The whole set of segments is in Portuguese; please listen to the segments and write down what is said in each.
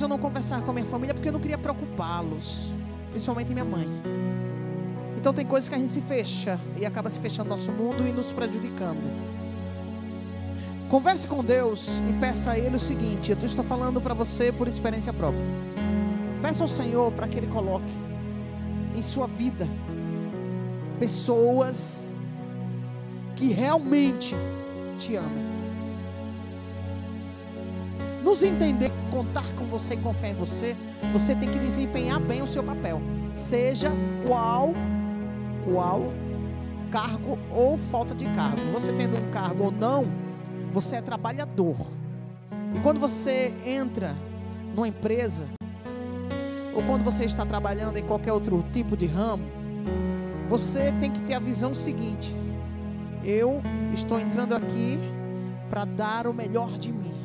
eu não conversava com a minha família porque eu não queria preocupá-los, principalmente minha mãe. Então tem coisas que a gente se fecha e acaba se fechando nosso mundo e nos prejudicando. Converse com Deus e peça a Ele o seguinte: eu estou falando para você por experiência própria. Peça ao Senhor para que Ele coloque em sua vida pessoas que realmente te amam. Nos entender, contar com você e confiar em você, você tem que desempenhar bem o seu papel, seja qual qual cargo ou falta de cargo. Você tendo um cargo ou não, você é trabalhador. E quando você entra numa empresa, ou quando você está trabalhando em qualquer outro tipo de ramo, você tem que ter a visão seguinte: eu estou entrando aqui para dar o melhor de mim.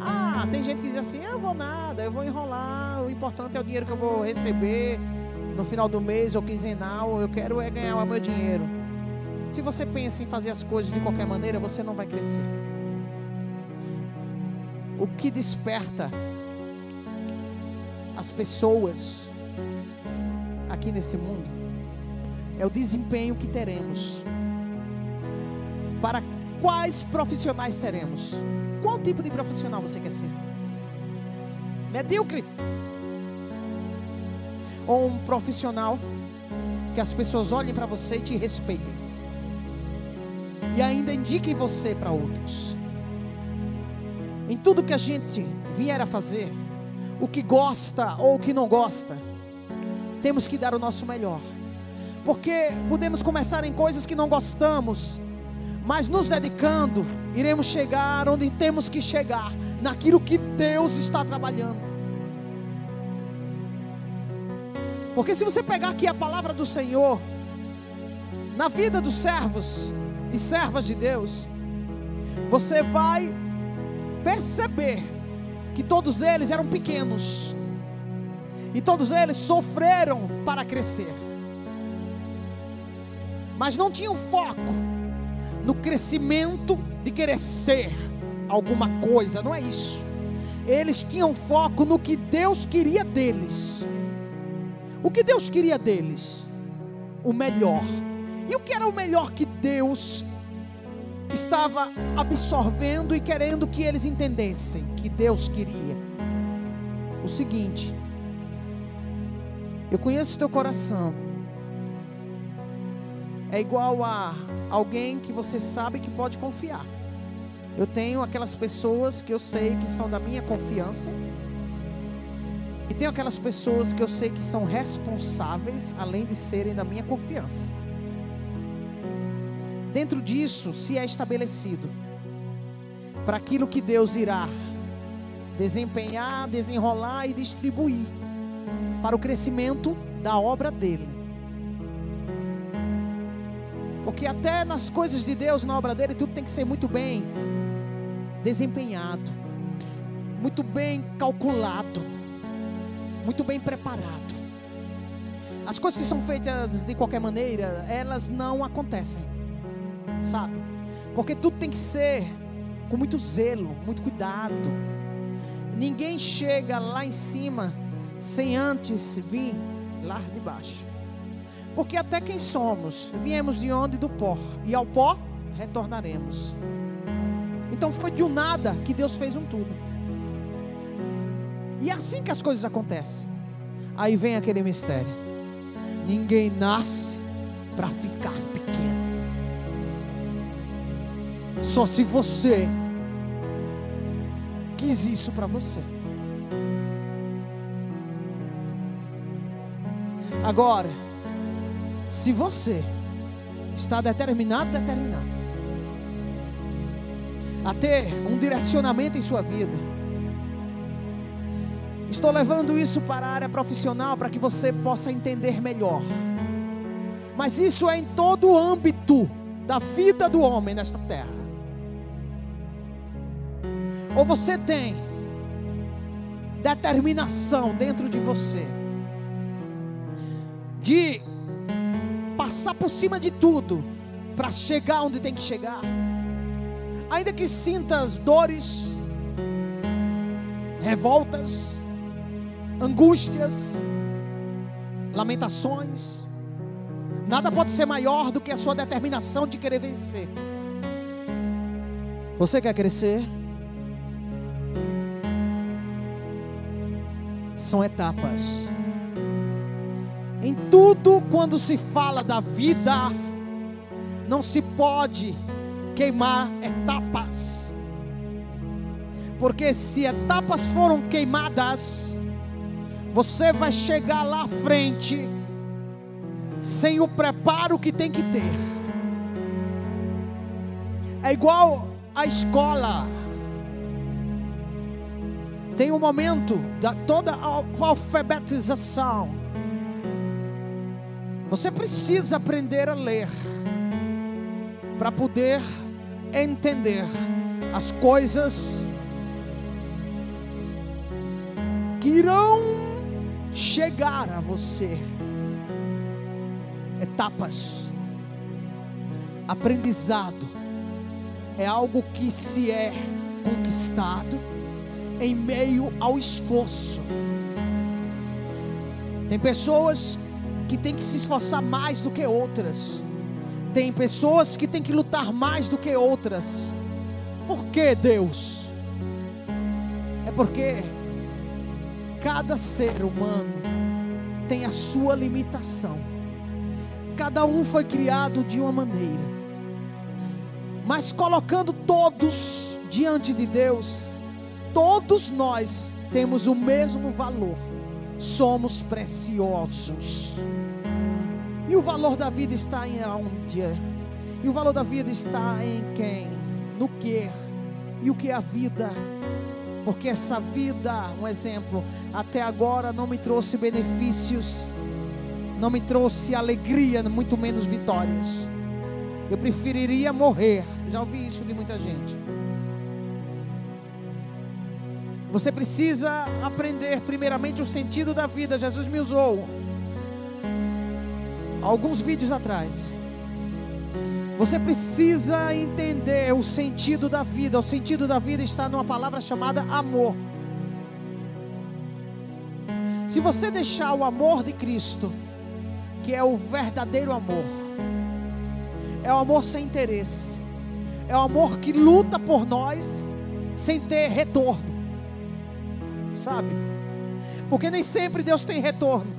Ah, tem gente que diz assim: eu vou nada, eu vou enrolar, o importante é o dinheiro que eu vou receber no final do mês ou quinzenal, eu quero é ganhar o meu dinheiro. Se você pensa em fazer as coisas de qualquer maneira, você não vai crescer. O que desperta as pessoas aqui nesse mundo é o desempenho que teremos. Para quais profissionais seremos? Qual tipo de profissional você quer ser? Medíocre? ou um profissional que as pessoas olhem para você e te respeitem. E ainda indiquem você para outros. Em tudo que a gente vier a fazer, o que gosta ou o que não gosta, temos que dar o nosso melhor. Porque podemos começar em coisas que não gostamos, mas nos dedicando, iremos chegar onde temos que chegar, naquilo que Deus está trabalhando. Porque se você pegar aqui a palavra do Senhor, na vida dos servos e servas de Deus, você vai perceber que todos eles eram pequenos e todos eles sofreram para crescer, mas não tinham foco no crescimento de querer ser alguma coisa, não é isso. Eles tinham foco no que Deus queria deles. O que Deus queria deles? O melhor. E o que era o melhor que Deus estava absorvendo e querendo que eles entendessem que Deus queria? O seguinte: eu conheço teu coração. É igual a alguém que você sabe que pode confiar. Eu tenho aquelas pessoas que eu sei que são da minha confiança e tem aquelas pessoas que eu sei que são responsáveis, além de serem da minha confiança. Dentro disso se é estabelecido para aquilo que Deus irá desempenhar, desenrolar e distribuir para o crescimento da obra dele. Porque até nas coisas de Deus, na obra dele, tudo tem que ser muito bem desempenhado, muito bem calculado muito bem preparado. As coisas que são feitas de qualquer maneira, elas não acontecem, sabe? Porque tudo tem que ser com muito zelo, muito cuidado. Ninguém chega lá em cima sem antes vir lá de baixo. Porque até quem somos, viemos de onde? Do pó. E ao pó retornaremos. Então foi de um nada que Deus fez um tudo. E é assim que as coisas acontecem. Aí vem aquele mistério. Ninguém nasce para ficar pequeno. Só se você quis isso para você. Agora, se você está determinado, determinado a ter um direcionamento em sua vida, Estou levando isso para a área profissional para que você possa entender melhor. Mas isso é em todo o âmbito da vida do homem nesta terra. Ou você tem determinação dentro de você de passar por cima de tudo para chegar onde tem que chegar, ainda que sinta as dores revoltas, angústias, lamentações. Nada pode ser maior do que a sua determinação de querer vencer. Você quer crescer? São etapas. Em tudo, quando se fala da vida, não se pode queimar etapas. Porque se etapas foram queimadas, você vai chegar lá à frente sem o preparo que tem que ter. É igual a escola. Tem um momento da toda a alfabetização. Você precisa aprender a ler para poder entender as coisas que irão chegar a você. Etapas. Aprendizado é algo que se é conquistado em meio ao esforço. Tem pessoas que têm que se esforçar mais do que outras. Tem pessoas que têm que lutar mais do que outras. Por que Deus? É porque cada ser humano tem a sua limitação. Cada um foi criado de uma maneira. Mas colocando todos diante de Deus, todos nós temos o mesmo valor. Somos preciosos. E o valor da vida está em onde? E o valor da vida está em quem? No que? E o que é a vida? Porque essa vida, um exemplo, até agora não me trouxe benefícios, não me trouxe alegria, muito menos vitórias. Eu preferiria morrer. Já ouvi isso de muita gente. Você precisa aprender primeiramente o sentido da vida. Jesus me usou alguns vídeos atrás. Você precisa entender o sentido da vida. O sentido da vida está numa palavra chamada amor. Se você deixar o amor de Cristo, que é o verdadeiro amor, é o amor sem interesse, é o amor que luta por nós sem ter retorno, sabe? Porque nem sempre Deus tem retorno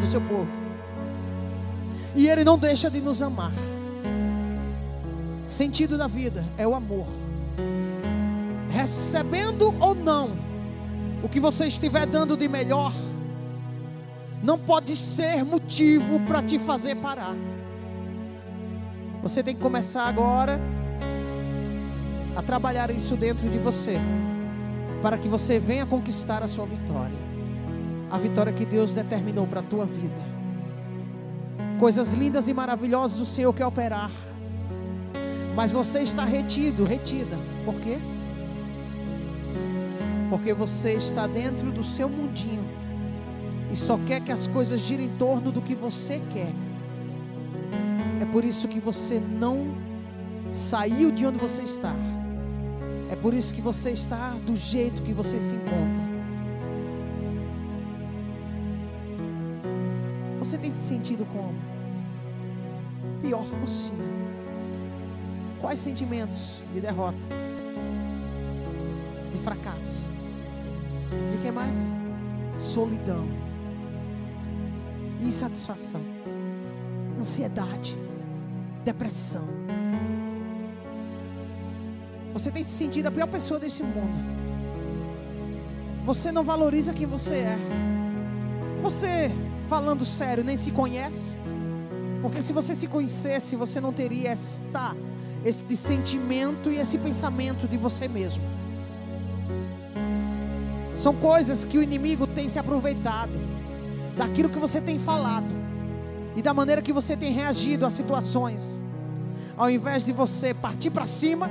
do seu povo. E Ele não deixa de nos amar. Sentido da vida é o amor. Recebendo ou não, o que você estiver dando de melhor, não pode ser motivo para te fazer parar. Você tem que começar agora a trabalhar isso dentro de você, para que você venha conquistar a sua vitória, a vitória que Deus determinou para a tua vida. Coisas lindas e maravilhosas o Senhor quer operar. Mas você está retido, retida. Por quê? Porque você está dentro do seu mundinho e só quer que as coisas girem em torno do que você quer. É por isso que você não saiu de onde você está. É por isso que você está do jeito que você se encontra. Você tem se sentido como? Pior possível. Quais sentimentos de derrota? De fracasso? De que mais? Solidão. Insatisfação. Ansiedade. Depressão. Você tem se sentido a pior pessoa desse mundo. Você não valoriza quem você é. Você falando sério, nem se conhece. Porque se você se conhecesse, você não teria esta, este sentimento e esse pensamento de você mesmo. São coisas que o inimigo tem se aproveitado daquilo que você tem falado e da maneira que você tem reagido às situações. Ao invés de você partir para cima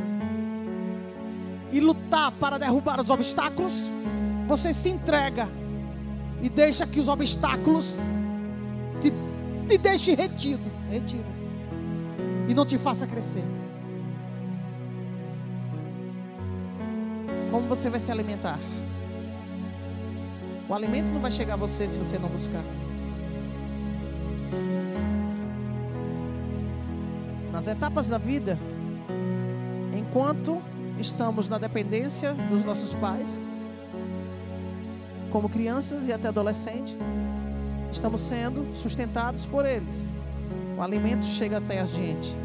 e lutar para derrubar os obstáculos, você se entrega e deixa que os obstáculos te, te deixem retido, retido e não te faça crescer. Como você vai se alimentar? O alimento não vai chegar a você se você não buscar. Nas etapas da vida, enquanto estamos na dependência dos nossos pais, como crianças e até adolescentes, estamos sendo sustentados por eles. O alimento chega até a gente.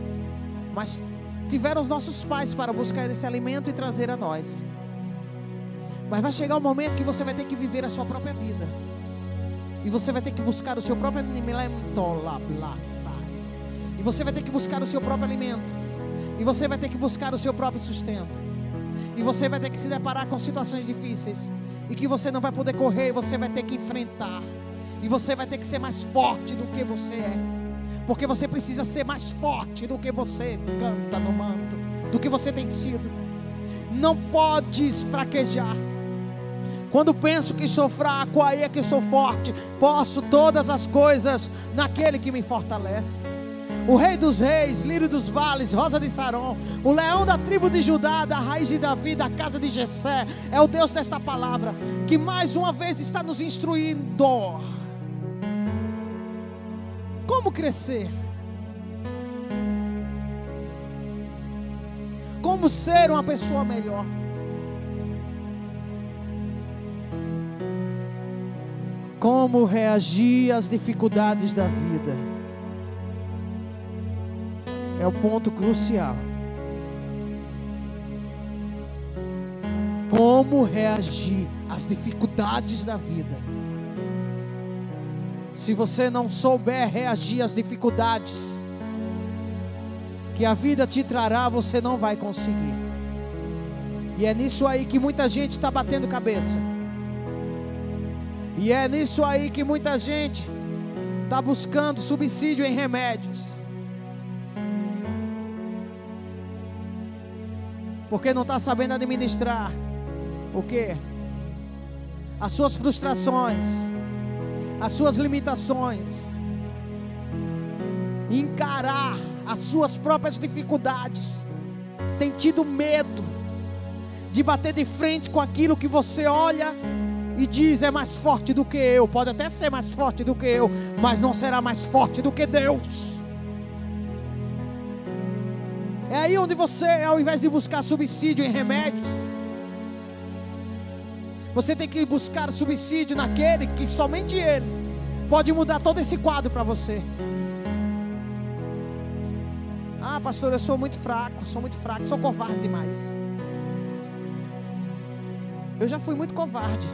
Mas tiveram os nossos pais para buscar esse alimento e trazer a nós. Mas vai chegar o um momento que você vai ter que viver a sua própria vida. E você vai ter que buscar o seu próprio alimento. E você vai ter que buscar o seu próprio alimento. E você vai ter que buscar o seu próprio sustento. E você vai ter que se deparar com situações difíceis. E que você não vai poder correr, você vai ter que enfrentar. E você vai ter que ser mais forte do que você é. Porque você precisa ser mais forte do que você canta no manto, do que você tem sido. Não podes fraquejar. Quando penso que sou fraco, aí é que sou forte. Posso todas as coisas naquele que me fortalece. O Rei dos Reis, Lírio dos Vales, Rosa de Saron, o leão da tribo de Judá, da raiz de Davi, da casa de Jessé, é o Deus desta palavra, que mais uma vez está nos instruindo. Como crescer? Como ser uma pessoa melhor? Como reagir às dificuldades da vida? É o ponto crucial. Como reagir às dificuldades da vida? Se você não souber reagir às dificuldades que a vida te trará, você não vai conseguir. E é nisso aí que muita gente está batendo cabeça. E é nisso aí que muita gente está buscando subsídio em remédios. Porque não está sabendo administrar o que? As suas frustrações, as suas limitações, encarar as suas próprias dificuldades, tem tido medo de bater de frente com aquilo que você olha e diz é mais forte do que eu. Pode até ser mais forte do que eu, mas não será mais forte do que Deus. É aí onde você, ao invés de buscar subsídio em remédios, você tem que buscar subsídio naquele que somente Ele pode mudar todo esse quadro para você. Ah, pastor, eu sou muito fraco, sou muito fraco, sou covarde demais. Eu já fui muito covarde.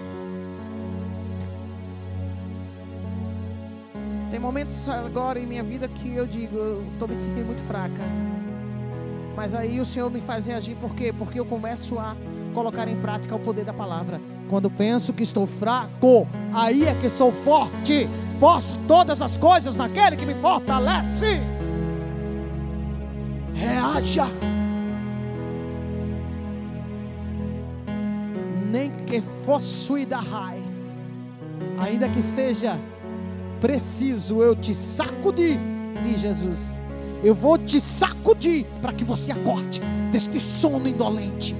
Tem momentos agora em minha vida que eu digo, eu estou me sentindo muito fraca. Mas aí o Senhor me faz reagir, por quê? Porque eu começo a colocar em prática o poder da palavra. Quando penso que estou fraco, aí é que sou forte. Posso todas as coisas naquele que me fortalece. Reaja. Nem que fosse da rai, ainda que seja preciso eu te sacudir, diz Jesus. Eu vou te sacudir para que você acorde deste sono indolente,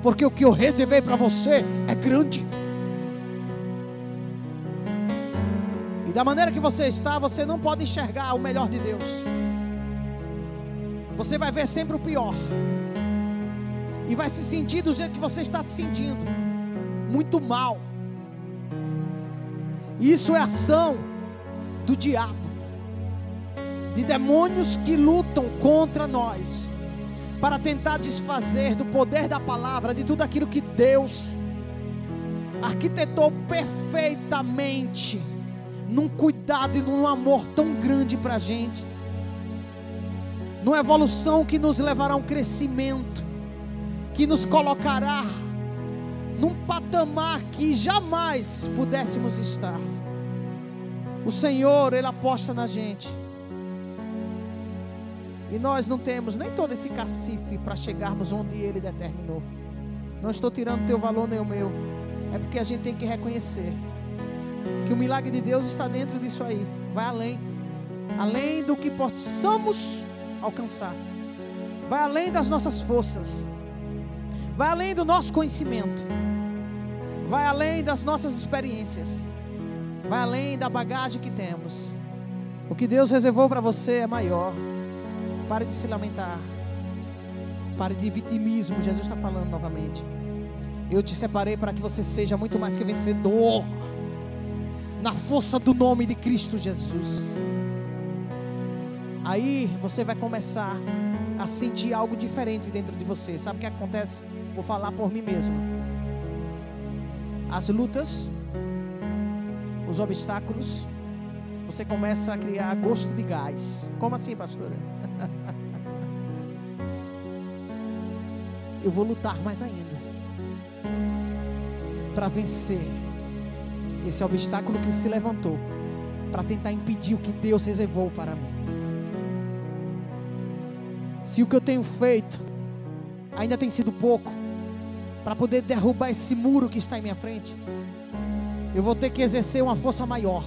porque o que eu reservei para você é grande. E da maneira que você está, você não pode enxergar o melhor de Deus. Você vai ver sempre o pior. E vai se sentir do jeito que você está se sentindo. Muito mal. Isso é ação do diabo, de demônios que lutam contra nós, para tentar desfazer do poder da palavra, de tudo aquilo que Deus arquitetou perfeitamente, num cuidado e num amor tão grande para a gente, numa evolução que nos levará a um crescimento, que nos colocará num patamar que jamais pudéssemos estar. O Senhor, Ele aposta na gente. E nós não temos nem todo esse cacife para chegarmos onde Ele determinou. Não estou tirando teu valor nem o meu. É porque a gente tem que reconhecer que o milagre de Deus está dentro disso aí. Vai além. Além do que possamos alcançar. Vai além das nossas forças. Vai além do nosso conhecimento. vai além das nossas experiências, vai além da bagagem que temos. O que Deus reservou para você é maior. Pare de se lamentar. Pare de vitimismo. Jesus está falando novamente. Eu te separei para que você seja muito mais que vencedor. Na força do nome de Cristo Jesus. Aí você vai começar a sentir algo diferente dentro de você. Sabe o que acontece? Vou falar por mim mesmo. As lutas, os obstáculos, você começa a criar gosto de gás. Como assim, pastora? Eu vou lutar mais ainda para vencer esse obstáculo que se levantou para tentar impedir o que Deus reservou para mim. Se o que eu tenho feito ainda tem sido pouco para poder derrubar esse muro que está em minha frente, eu vou ter que exercer uma força maior.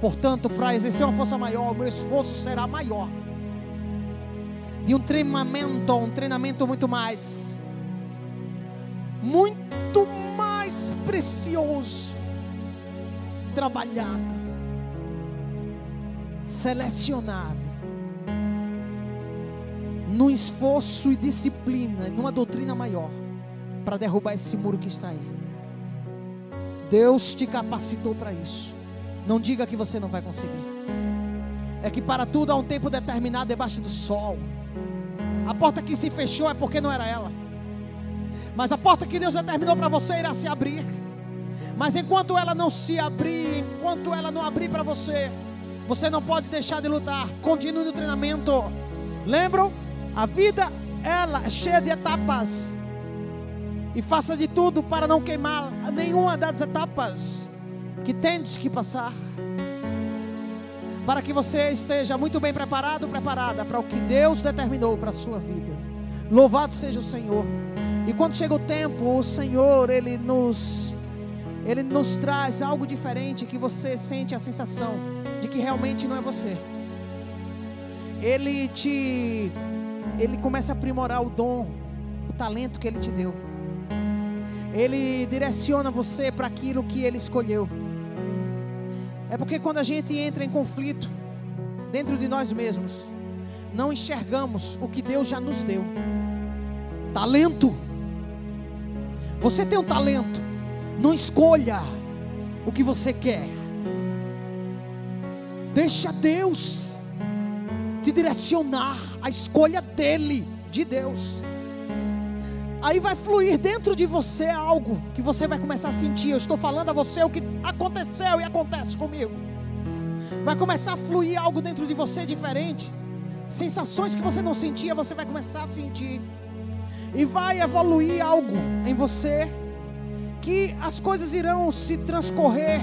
Portanto, para exercer uma força maior, o meu esforço será maior. De um treinamento, um treinamento muito mais, muito mais precioso, trabalhado, selecionado num esforço e disciplina, numa doutrina maior, para derrubar esse muro que está aí. Deus te capacitou para isso. Não diga que você não vai conseguir. É que para tudo há um tempo determinado debaixo do sol. A porta que se fechou é porque não era ela. Mas a porta que Deus determinou para você irá se abrir. Mas enquanto ela não se abrir, enquanto ela não abrir para você, você não pode deixar de lutar. Continue no treinamento. Lembram? A vida, ela é cheia de etapas. E faça de tudo para não queimar nenhuma das etapas que tens que passar. Para que você esteja muito bem preparado, preparada para o que Deus determinou para a sua vida. Louvado seja o Senhor. E quando chega o tempo, o Senhor, ele nos ele nos traz algo diferente que você sente a sensação de que realmente não é você. Ele te ele começa a aprimorar o dom, o talento que ele te deu. Ele direciona você para aquilo que ele escolheu. É porque quando a gente entra em conflito dentro de nós mesmos, não enxergamos o que Deus já nos deu. Talento. Você tem um talento. Não escolha o que você quer. Deixa Deus te direcionar a escolha dele, de Deus. Aí vai fluir dentro de você algo que você vai começar a sentir. Eu estou falando a você o que aconteceu e acontece comigo. Vai começar a fluir algo dentro de você diferente. Sensações que você não sentia, você vai começar a sentir. E vai evoluir algo em você que as coisas irão se transcorrer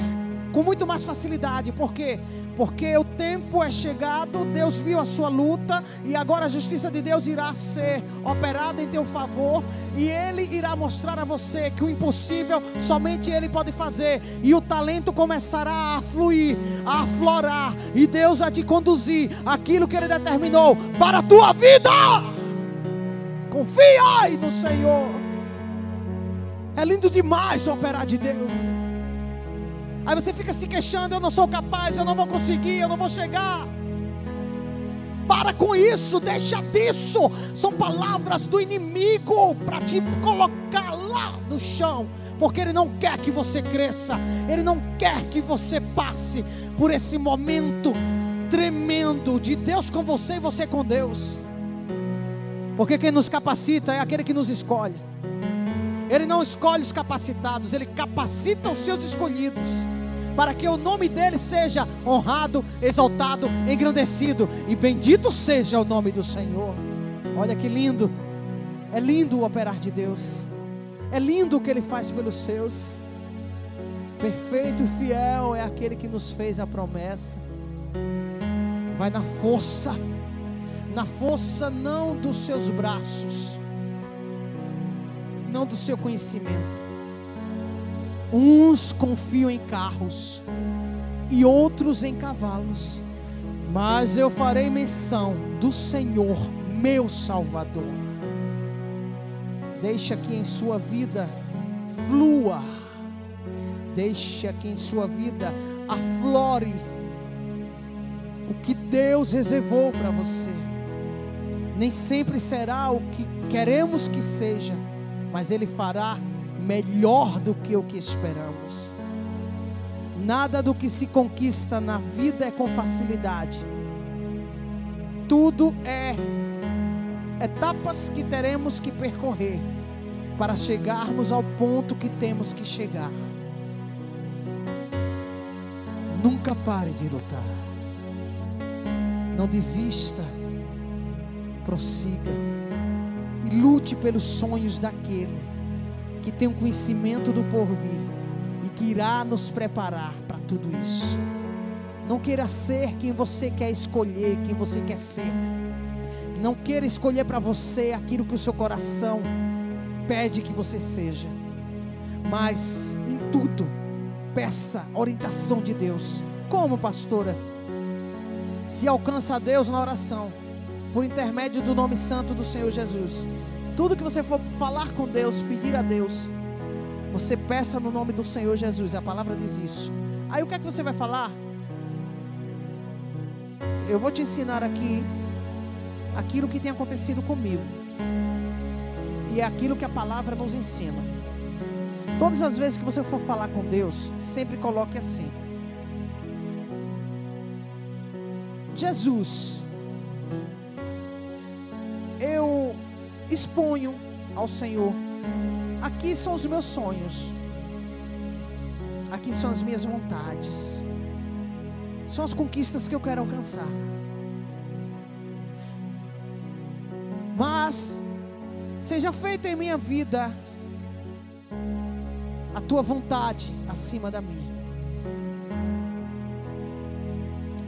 com muito mais facilidade. Por quê? Porque o tempo é chegado, Deus viu a sua luta e agora a justiça de Deus irá ser operada em teu favor e ele irá mostrar a você que o impossível somente ele pode fazer e o talento começará a fluir, a aflorar e Deus a te conduzir aquilo que ele determinou para a tua vida. Confia no Senhor. É lindo demais operar de Deus. Aí você fica se queixando: eu não sou capaz, eu não vou conseguir, eu não vou chegar. Para com isso, deixa disso. São palavras do inimigo para te colocar lá no chão, porque ele não quer que você cresça, ele não quer que você passe por esse momento tremendo de Deus com você e você com Deus. Porque quem nos capacita é aquele que nos escolhe. Ele não escolhe os capacitados, ele capacita os seus escolhidos para que o nome dele seja honrado, exaltado, engrandecido e bendito seja o nome do Senhor. Olha que lindo, é lindo o operar de Deus, é lindo o que ele faz pelos seus. Perfeito e fiel é aquele que nos fez a promessa. Vai na força, na força não dos seus braços, não do seu conhecimento Uns confiam em carros e outros em cavalos, mas eu farei menção do Senhor, meu Salvador. Deixa que em sua vida flua Deixa que em sua vida aflore o que Deus reservou para você. Nem sempre será o que queremos que seja, mas Ele fará melhor do que o que esperamos. Nada do que se conquista na vida é com facilidade. Tudo é etapas que teremos que percorrer para chegarmos ao ponto que temos que chegar. Nunca pare de lutar. Não desista. Prossiga. E lute pelos sonhos daquele que tem o conhecimento do porvir e que irá nos preparar para tudo isso. Não queira ser quem você quer escolher, quem você quer ser. Não queira escolher para você aquilo que o seu coração pede que você seja. Mas em tudo, peça orientação de Deus. Como, pastora? Se alcança a Deus na oração, por intermédio do nome santo do Senhor Jesus. Tudo que você for falar com Deus, pedir a Deus, você peça no nome do Senhor Jesus. A palavra diz isso. Aí o que é que você vai falar? Eu vou te ensinar aqui aquilo que tem acontecido comigo. E é aquilo que a palavra nos ensina. Todas as vezes que você for falar com Deus, sempre coloque assim: Jesus, exponho ao Senhor. Aqui são os meus sonhos. Aqui são as minhas vontades. São as conquistas que eu quero alcançar. Mas seja feita em minha vida a tua vontade acima da minha.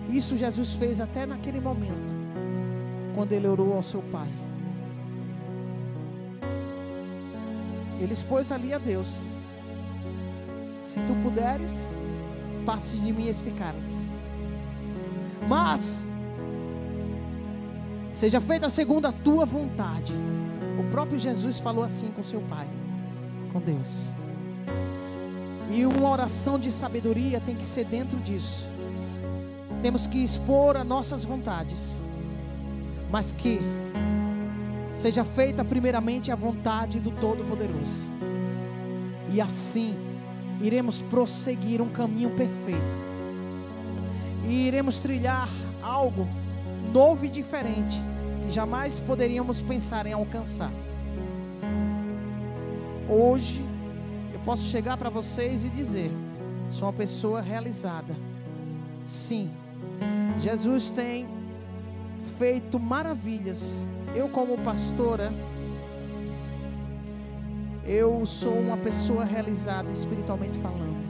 Isso Jesus fez até naquele momento, quando ele orou ao seu Pai. Ele expôs ali a Deus: Se tu puderes, passe de mim este cálice. Mas seja feita segundo a tua vontade. O próprio Jesus falou assim com seu Pai, com Deus. E uma oração de sabedoria tem que ser dentro disso. Temos que expor as nossas vontades, mas que seja feita primeiramente a vontade do Todo-Poderoso. E assim iremos prosseguir um caminho perfeito. E iremos trilhar algo novo e diferente que jamais poderíamos pensar em alcançar. Hoje eu posso chegar para vocês e dizer: sou uma pessoa realizada. Sim, Jesus tem feito maravilhas. Eu, como pastora, eu sou uma pessoa realizada espiritualmente falando.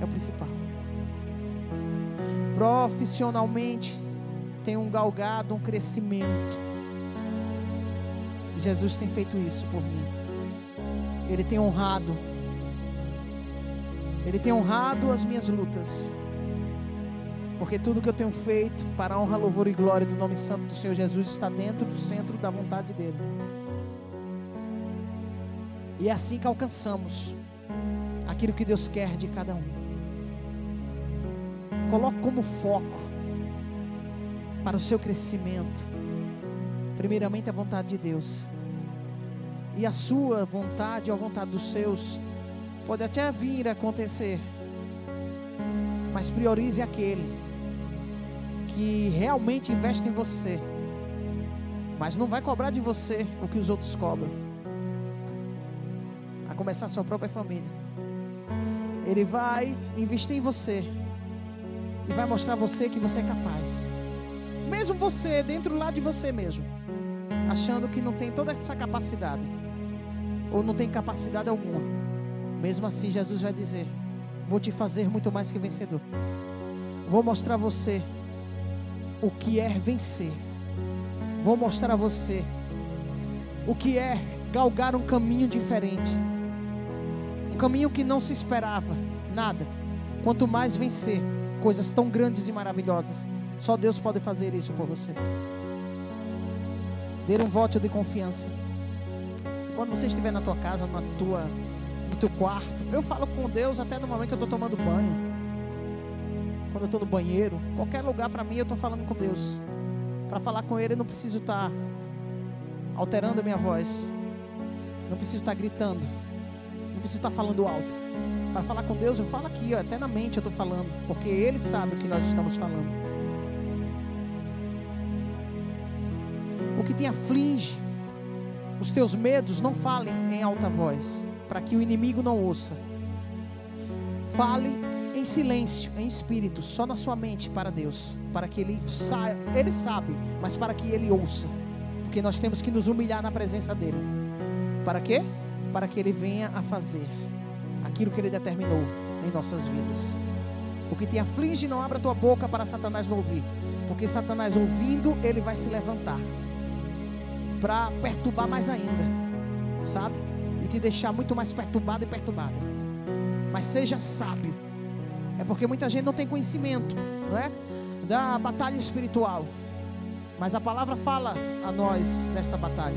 É o principal. Profissionalmente, tenho um galgado, um crescimento. Jesus tem feito isso por mim. Ele tem honrado. Ele tem honrado as minhas lutas. Porque tudo que eu tenho feito para a honra, louvor e glória do nome santo do Senhor Jesus está dentro do centro da vontade dele. E é assim que alcançamos aquilo que Deus quer de cada um. Coloque como foco para o seu crescimento, primeiramente a vontade de Deus. E a sua vontade ou a vontade dos seus pode até vir a acontecer, mas priorize aquele que realmente investe em você, mas não vai cobrar de você o que os outros cobram. A começar a sua própria família. Ele vai investir em você e vai mostrar a você que você é capaz. Mesmo você, dentro lá de você mesmo, achando que não tem toda essa capacidade, ou não tem capacidade alguma, mesmo assim, Jesus vai dizer: Vou te fazer muito mais que vencedor. Vou mostrar a você o que é vencer. Vou mostrar a você o que é galgar um caminho diferente. Um caminho que não se esperava, nada. Quanto mais vencer coisas tão grandes e maravilhosas, só Deus pode fazer isso por você. Dê um voto de confiança. Quando você estiver na tua casa, na tua, no teu quarto. Eu falo com Deus até no momento que eu estou tomando banho. Quando eu estou no banheiro, qualquer lugar para mim eu estou falando com Deus. Para falar com Ele eu não preciso estar tá alterando a minha voz. Não preciso estar tá gritando. Não preciso estar tá falando alto. Para falar com Deus eu falo aqui, ó, até na mente eu estou falando. Porque Ele sabe o que nós estamos falando. O que te aflige, os teus medos, não falem em alta voz para que o inimigo não ouça. Fale em silêncio, em espírito, só na sua mente para Deus, para que ele saia, ele sabe, mas para que ele ouça. Porque nós temos que nos humilhar na presença dele. Para quê? Para que ele venha a fazer aquilo que ele determinou em nossas vidas. O que te aflige, não abra tua boca para Satanás não ouvir. Porque Satanás ouvindo, ele vai se levantar para perturbar mais ainda. Sabe? e te deixar muito mais perturbado e perturbada. Mas seja sábio. É porque muita gente não tem conhecimento, não é? Da batalha espiritual. Mas a palavra fala a nós desta batalha.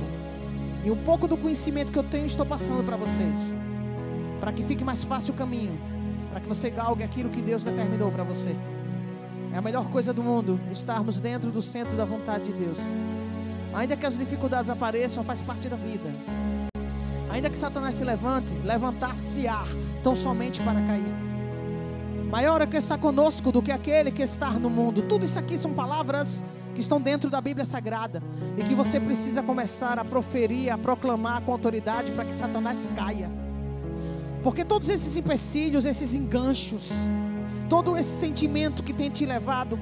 E um pouco do conhecimento que eu tenho estou passando para vocês. Para que fique mais fácil o caminho. Para que você galgue aquilo que Deus determinou para você. É a melhor coisa do mundo estarmos dentro do centro da vontade de Deus. Ainda que as dificuldades apareçam, faz parte da vida. Ainda que Satanás se levante, levantar-se-á tão somente para cair. Maior é que está conosco do que aquele que está no mundo. Tudo isso aqui são palavras que estão dentro da Bíblia Sagrada e que você precisa começar a proferir, a proclamar com autoridade para que Satanás caia. Porque todos esses empecilhos, esses enganchos, todo esse sentimento que tem te levado